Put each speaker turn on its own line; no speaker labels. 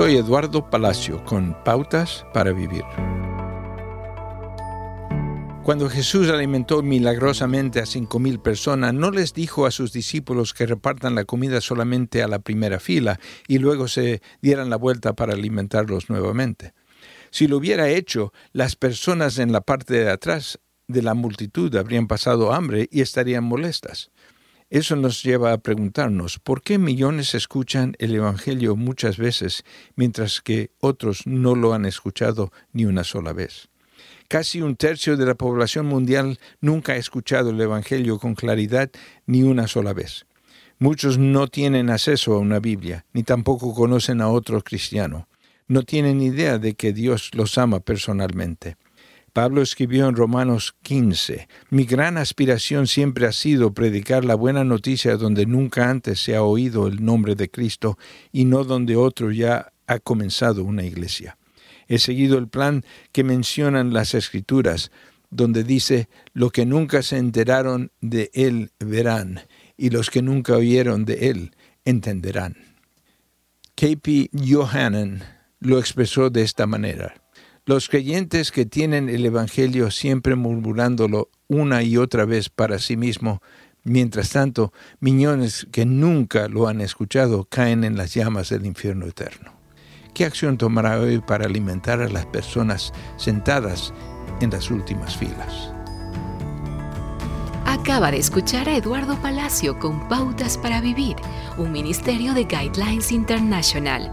Soy Eduardo Palacio con Pautas para Vivir. Cuando Jesús alimentó milagrosamente a cinco mil personas, no les dijo a sus discípulos que repartan la comida solamente a la primera fila y luego se dieran la vuelta para alimentarlos nuevamente. Si lo hubiera hecho, las personas en la parte de atrás de la multitud habrían pasado hambre y estarían molestas. Eso nos lleva a preguntarnos por qué millones escuchan el Evangelio muchas veces, mientras que otros no lo han escuchado ni una sola vez. Casi un tercio de la población mundial nunca ha escuchado el Evangelio con claridad ni una sola vez. Muchos no tienen acceso a una Biblia, ni tampoco conocen a otro cristiano. No tienen idea de que Dios los ama personalmente. Pablo escribió en Romanos 15, Mi gran aspiración siempre ha sido predicar la buena noticia donde nunca antes se ha oído el nombre de Cristo y no donde otro ya ha comenzado una iglesia. He seguido el plan que mencionan las escrituras, donde dice, lo que nunca se enteraron de él verán, y los que nunca oyeron de él entenderán. K.P. Johanan lo expresó de esta manera. Los creyentes que tienen el Evangelio siempre murmurándolo una y otra vez para sí mismo, mientras tanto, millones que nunca lo han escuchado caen en las llamas del infierno eterno. ¿Qué acción tomará hoy para alimentar a las personas sentadas en las últimas filas?
Acaba de escuchar a Eduardo Palacio con Pautas para Vivir, un ministerio de Guidelines International.